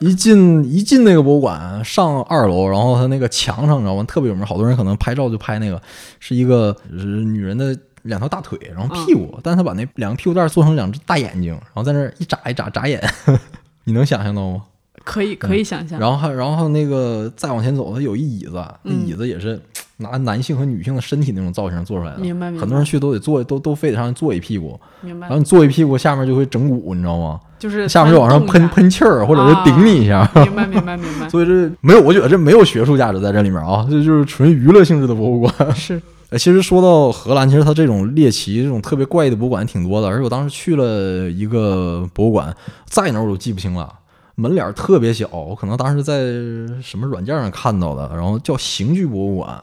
一进一进那个博物馆，上二楼，然后它那个墙上，你知道吗？特别有名，好多人可能拍照就拍那个，是一个是女人的两条大腿，然后屁股，但是他把那两个屁股蛋儿做成两只大眼睛，然后在那儿一眨一眨眨眼，你能想象到吗？
可以可以想象。
然后还然后那个再往前走，它有一椅子，那
嗯
椅子也是拿男性和女性的身体那种造型做出来的。
明白明白
很多人去都得坐，都都非得上去坐一屁股，
明白
然后，你坐一屁股，下面就会整蛊，你知道吗？
就是
下面就往上喷喷气儿，或者是顶你一下。
明白明白明白，
所以这没有，我觉得这没有学术价值在这里面啊，这就是纯娱乐性质的博物馆。
是
呃，其实说到荷兰，其实它这种猎奇、这种特别怪异的博物馆挺多的。而且我当时去了一个博物馆，在哪儿我都记不清了，门脸儿特别小，我可能当时在什么软件上看到的，然后叫刑具博物馆，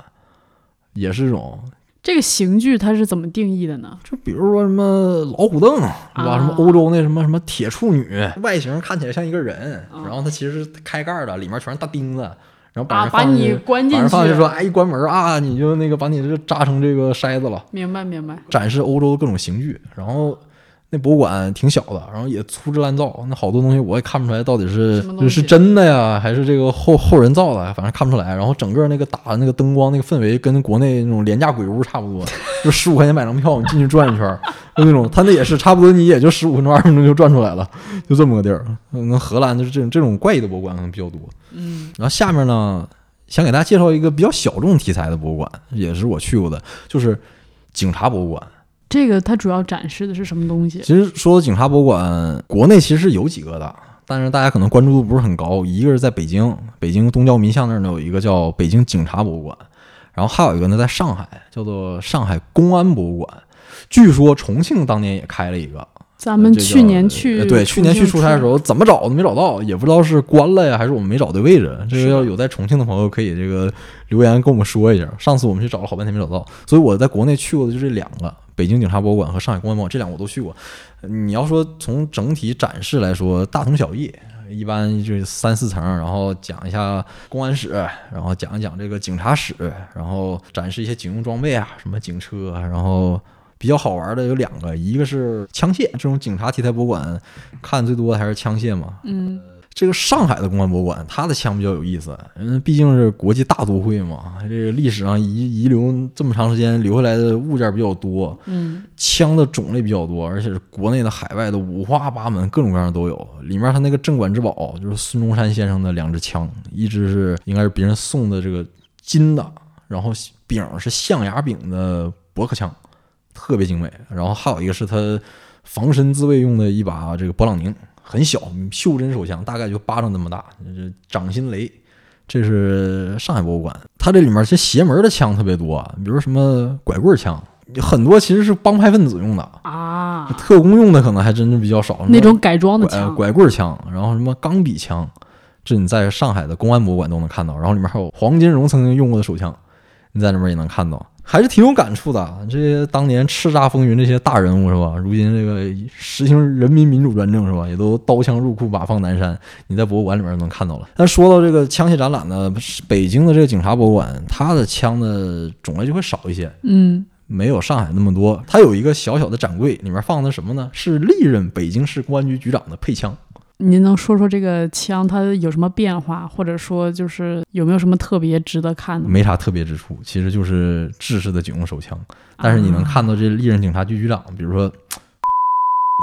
也是这种。
这个刑具它是怎么定义的呢？
就比如说什么老虎凳，是吧？
啊
什么欧洲那什么什么铁处女，外形看起来像一个人，
啊
然后它其实是开盖儿的，里面全是大钉子，然后把
啊，把
人放进去，
你关进
把人放进去
去，
说，哎，一关门啊，你就那个把你这扎成这个筛子了。
明白明白，
展示欧洲的各种刑具，然后那博物馆挺小的，然后也粗制滥造，那好多东西我也看不出来到底是是真的呀，还是这个后后人造的，反正看不出来。然后整个那个打的那个灯光那个氛围跟国内那种廉价鬼屋差不多，就十五块钱买张票，你进去转一圈儿，就那种，他那也是差不多，你也就十五分钟二十分钟就转出来了，就这么个地儿。嗯，荷兰就是这种这种怪异的博物馆可能比较多。
嗯
然后下面呢，想给大家介绍一个比较小众题材的博物馆，也是我去过的，就是警察博物馆。
这个它主要展示的是什么东西？
其实说警察博物馆，国内其实有几个的，但是大家可能关注度不是很高。一个是在北京，北京东郊民巷那儿呢有一个叫北京警察博物馆，然后还有一个呢在上海，叫做上海公安博物馆。据说重庆当年也开了一个，
咱们去年去
呃对，去年去出差的时
候，
怎么找都没找到，也不知道是关了呀，还是我们没找对位置。这个要有在重庆的朋友可以这个留言跟我们说一下。上次我们去找了好半天没找到，所以我在国内去过的就这两个，北京警察博物馆和上海公安博物馆，这两个我都去过。你要说从整体展示来说，大同小异。一般就三四层，然后讲一下公安史，然后讲一讲这个警察史，然后展示一些警用装备啊，什么警车，然后比较好玩的有两个，一个是枪械，这种警察题材博物馆看最多的还是枪械嘛。
嗯，
这个上海的公安博物馆，它的枪比较有意思，嗯，毕竟是国际大都会嘛，这个历史上遗遗留这么长时间留下来的物件比较多，
嗯，
枪的种类比较多，而且是国内的、海外的五花八门，各种各样的都有。里面它那个镇馆之宝就是孙中山先生的两支枪，一支是应该是别人送的这个金的，然后柄是象牙柄的驳壳枪，特别精美。然后还有一个是他防身自卫用的一把这个勃朗宁，很小，袖珍手枪，大概就巴掌那么大，就是掌心雷。这是上海博物馆，它这里面其实邪门的枪特别多啊，比如什么拐棍枪，很多其实是帮派分子用的，
啊，
特工用的可能还真是比较少。
那种改装的
拐
枪，
拐棍枪，然后什么钢笔枪，这你在上海的公安博物馆都能看到。然后里面还有黄金荣曾经用过的手枪，你在那边也能看到，还是挺有感触的。这些当年叱咤风云这些大人物是吧？如今这个实行人民民主专政是吧？也都刀枪入库，马放南山。你在博物馆里面能看到了。但说到这个枪械展览呢，北京的这个警察博物馆，它的枪的种类就会少一些。
嗯，
没有上海那么多，它有一个小小的展柜，里面放的什么呢？是历任北京市公安局局长的配枪。
您能说说这个枪它有什么变化，或者说就是有没有什么特别值得看的？
没啥特别之处，其实就是制式的警用手枪。但是你能看到这历任警察局局长，比如说，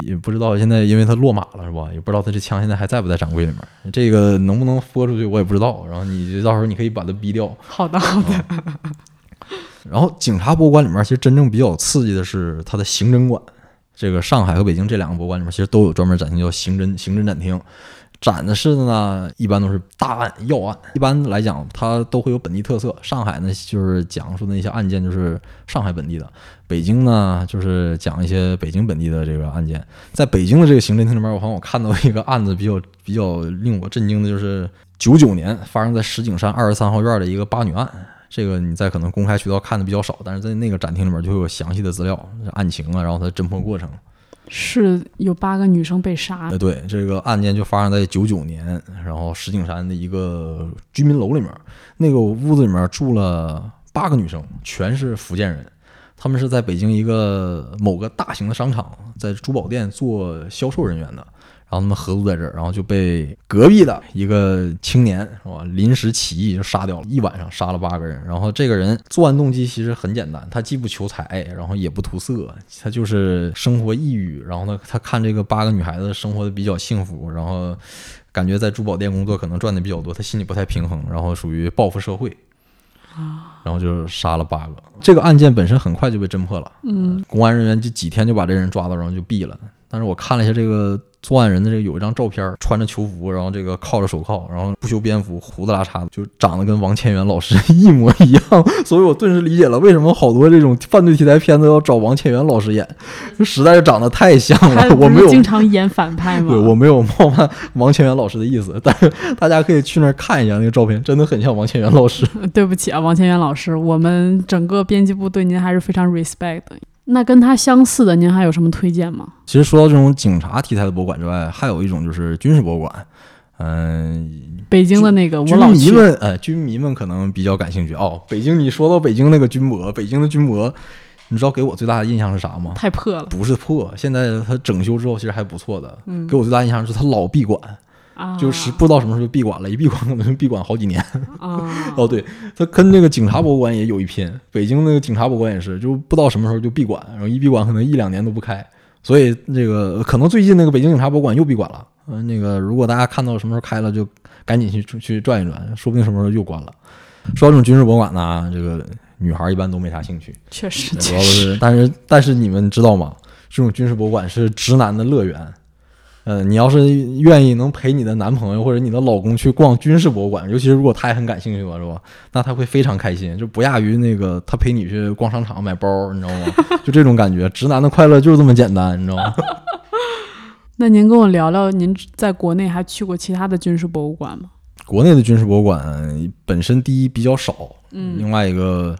也不知道现在因为他落马了是吧？也不知道他这枪现在还在不在展柜里面。这个能不能播出去我也不知道。然后你到时候你可以把它逼掉。
好的，好的，
然后警察博物馆里面其实真正比较刺激的是它的刑侦馆。这个上海和北京这两个博物馆里面其实都有专门展厅叫刑侦刑侦展厅。展的是的呢，一般都是大案要案。一般来讲，它都会有本地特色。上海呢，就是讲述的那些案件就是上海本地的；北京呢，就是讲一些北京本地的这个案件。在北京的这个刑侦厅里面，我好像我看到一个案子比较比较令我震惊的，就是九九年发生在石景山二十三号院的一个八女案。这个你在可能公开渠道看的比较少，但是在那个展厅里面就会有详细的资料、案情啊，然后它的侦破过程。
是有八个女生被杀
呃，，对，这个案件就发生在九九年，然后石景山的一个居民楼里面，那个屋子里面住了八个女生，全是福建人。他们是在北京一个某个大型的商场，在珠宝店做销售人员的。然后他们合租在这儿，然后就被隔壁的一个青年是吧，临时起意就杀掉了，一晚上杀了八个人。然后这个人作案动机其实很简单，他既不求财，然后也不图色，他就是生活抑郁。然后呢，他看这个八个女孩子生活的比较幸福，然后感觉在珠宝店工作可能赚的比较多，他心里不太平衡，然后属于报复社会。然后就杀了八个。这个案件本身很快就被侦破了，
嗯，
公安人员就几天就把这人抓到，然后就毙了。但是我看了一下这个作案人的这个有一张照片，穿着囚服，然后这个铐着手铐，然后不修边幅，胡子拉碴的，就长得跟王千源老师一模一样。所以我顿时理解了为什么好多这种犯罪题材片子要找王千源老师演，实在是长得太像了。我没有
经常演反派吗？
对我没有冒犯王千源老师的意思，但是大家可以去那儿看一下那个照片，真的很像王千源老师。
对不起啊，王千源老师，我们整个编辑部对您还是非常 respect 的。那跟他相似的，您还有什么推荐吗？
其实说到这种警察题材的博物馆之外，还有一种就是军事博物馆。嗯，
北京的那个我
军
老去，
迷们，呃，军迷们可能比较感兴趣哦。北京，你说到北京那个军博，北京的军博，你知道给我最大的印象是啥吗？
太破了
不是破，现在它整修之后其实还不错的。
嗯
给我最大印象是它老闭馆，
啊！
就是不知道什么时候就闭馆了，一闭馆可能就闭馆好几年。
啊，
哦，对，他跟那个警察博物馆也有一拼。北京那个警察博物馆也是，就不知道什么时候就闭馆，然后一闭馆可能一两年都不开。所以这个可能最近那个北京警察博物馆又闭馆了。嗯、那个如果大家看到什么时候开了，就赶紧去去转一转，说不定什么时候又关了。说到这种军事博物馆呢，这个女孩一般都没啥兴趣，
确实
主，要是，但是但是你们知道吗？这种军事博物馆是直男的乐园。呃，你要是愿意能陪你的男朋友或者你的老公去逛军事博物馆，尤其是如果他也很感兴趣吧，是吧？那他会非常开心，就不亚于那个他陪你去逛商场买包，你知道吗？就这种感觉，直男的快乐就是这么简单，你知道吗？
那您跟我聊聊，您在国内还去过其他的军事博物馆吗？
国内的军事博物馆本身第一比较少，
嗯
另外一个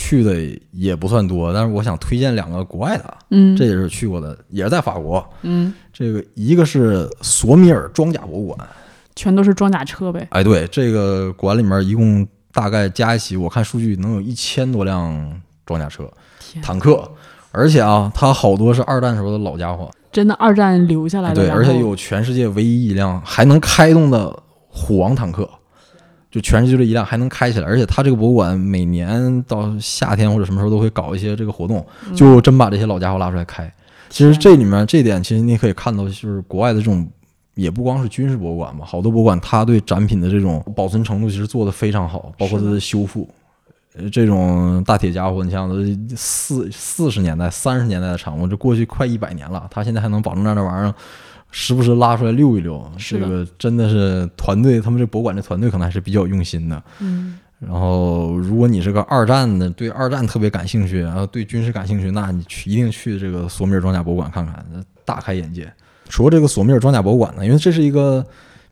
去的也不算多，但是我想推荐两个国外的，
嗯，
这也是去过的，也是在法国。
嗯，
这个一个是索米尔装甲博物馆，
全都是装甲车呗。
哎，对，这个馆里面一共大概加一起，我看数据能有一千多辆装甲车、坦克，而且啊，它好多是二战时候的老家伙，
真的二战留下来的，
对，而且有全世界唯一一辆还能开动的虎王坦克。就全世界就这一辆还能开起来，而且它这个博物馆每年到夏天或者什么时候都会搞一些这个活动，
嗯
就真把这些老家伙拉出来开。其实这里面这点，其实你可以看到，就是国外的这种，也不光是军事博物馆吧，好多博物馆它对展品的这种保存程度其实做得非常好，包括它的修复。呃，这种大铁家伙，你想想，四四十年代、三十年代的产物，这过去快一百年了，它现在还能保证这样的玩意儿，时不时拉出来溜一溜，这个真的是团队，他们这博物馆的团队可能还是比较用心的。
嗯，
然后，如果你是个二战的，对二战特别感兴趣，然后对军事感兴趣，那你去一定去这个索米尔装甲博物馆看看，大开眼界。除了这个索米尔装甲博物馆呢，因为这是一个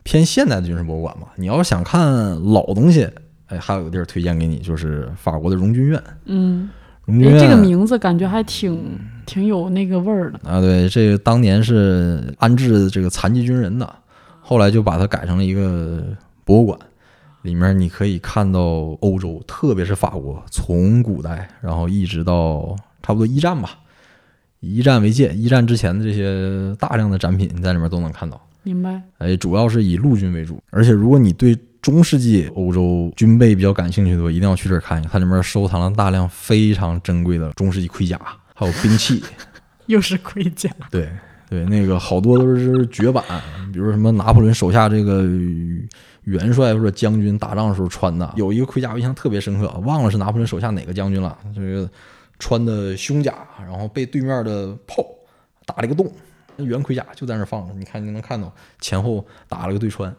偏现代的军事博物馆嘛，你要是想看老东西，哎，还有个地儿推荐给你，就是法国的荣军院。
嗯，
荣军院
哎这个名字感觉还挺挺有那个味儿的。
啊，对，这个当年是安置这个残疾军人的，后来就把它改成了一个博物馆，里面你可以看到欧洲，特别是法国，从古代然后一直到差不多一战吧，以一战为界，一战之前的这些大量的展品你在里面都能看到。
明白，
哎，主要是以陆军为主，而且如果你对中世纪欧洲军备比较感兴趣的话，一定要去这儿看一看，它里面收藏了大量非常珍贵的中世纪盔甲，还有兵器。
又是盔甲。
对对，那个好多都是绝版，比如什么拿破仑手下这个元帅或者将军打仗的时候穿的，有一个盔甲我印象特别深刻，忘了是拿破仑手下哪个将军了，这个穿的胸甲，然后被对面的炮打了一个洞，那原盔甲就在那儿放着，你看你能看到前后打了个对穿。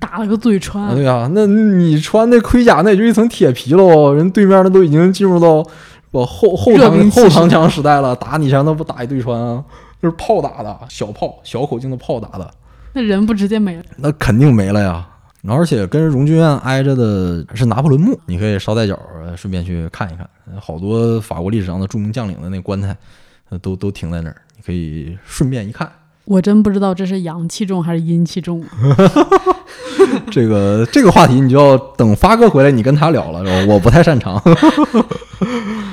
打了个对穿，
啊，对啊，那你穿那盔甲，那也就一层铁皮喽。人对面那都已经进入到不后后
热
长
兵器时代
后长枪时代了，打你前那不打一对穿啊？就是炮打的，小炮小口径的炮打的，
那人不直接没了？
那肯定没了呀。而且跟荣军院挨着的是拿破仑墓，你可以捎带脚呃顺便去看一看，好多法国历史上的著名将领的那棺材，呃都都停在那儿，你可以顺便一看。
我真不知道这是阳气重还是阴气重啊。
这个这个话题你就要等发哥回来，你跟他聊了，我不太擅长。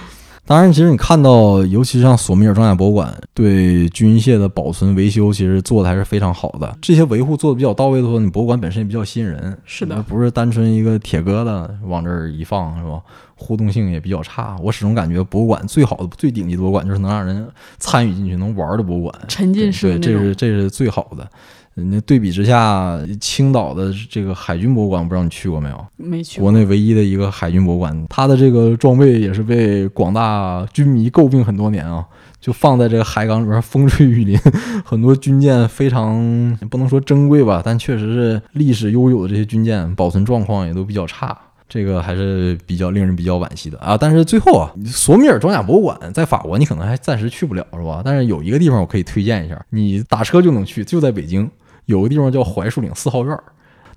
当然，其实你看到，尤其像索米尔装甲博物馆对军械的保存维修，其实做的还是非常好的。这些维护做的比较到位的话，你博物馆本身也比较吸引人。
是的，
不是单纯一个铁疙瘩往这儿一放，是吧？互动性也比较差。我始终感觉博物馆最好的、最顶级的博物馆就是能让人参与进去、能玩的博物馆，
沉浸式。
对，这是这是最好的。那对比之下，青岛的这个海军博物馆，不知道你去过没有？
没去。
国内唯一的一个海军博物馆，它的这个装备也是被广大军迷诟病很多年啊。就放在这个海港里边，风吹雨淋，很多军舰非常不能说珍贵吧，但确实是历史悠久的这些军舰，保存状况也都比较差，这个还是比较令人比较惋惜的啊。但是最后啊，索米尔装甲博物馆在法国，你可能还暂时去不了，是吧？但是有一个地方我可以推荐一下，你打车就能去，就在北京。有个地方叫槐树岭四号院，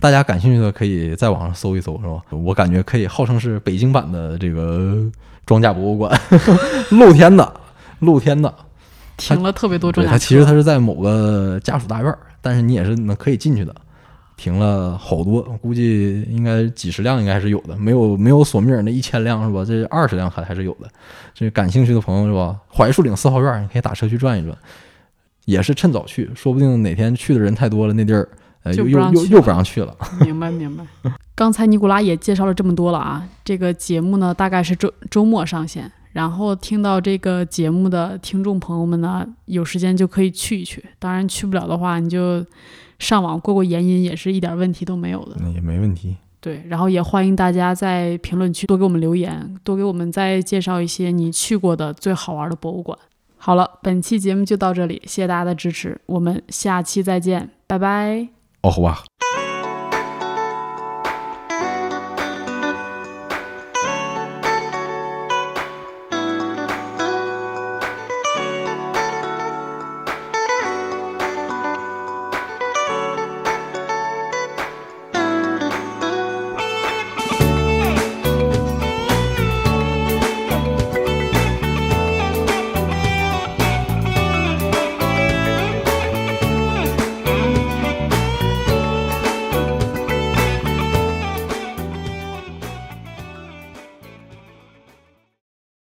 大家感兴趣的可以在网上搜一搜，是吧？我感觉可以号称是北京版的这个装甲博物馆，露天的，露天的，
停了特别多装甲。
它其实它是在某个家属大院，但是你也是能可以进去的，停了好多，估计应该几十辆应该是有的，没有没有索米尔那一千辆是吧？这二十辆还还是有的。这感兴趣的朋友是吧？槐树岭四号院，你可以打车去转一转。也是趁早去，说不定哪天去的人太多了，那地儿呃又又又又不让去了。
明白明白。刚才尼古拉也介绍了这么多了啊，这个节目呢大概是周周末上线，然后听到这个节目的听众朋友们呢，有时间就可以去一去。当然去不了的话，你就上网过过眼瘾，也是一点问题都没有的。
那也没问题。
对，然后也欢迎大家在评论区多给我们留言，多给我们再介绍一些你去过的最好玩的博物馆。好了，本期节目就到这里，谢谢大家的支持，我们下期再见，拜拜。
哦，好吧。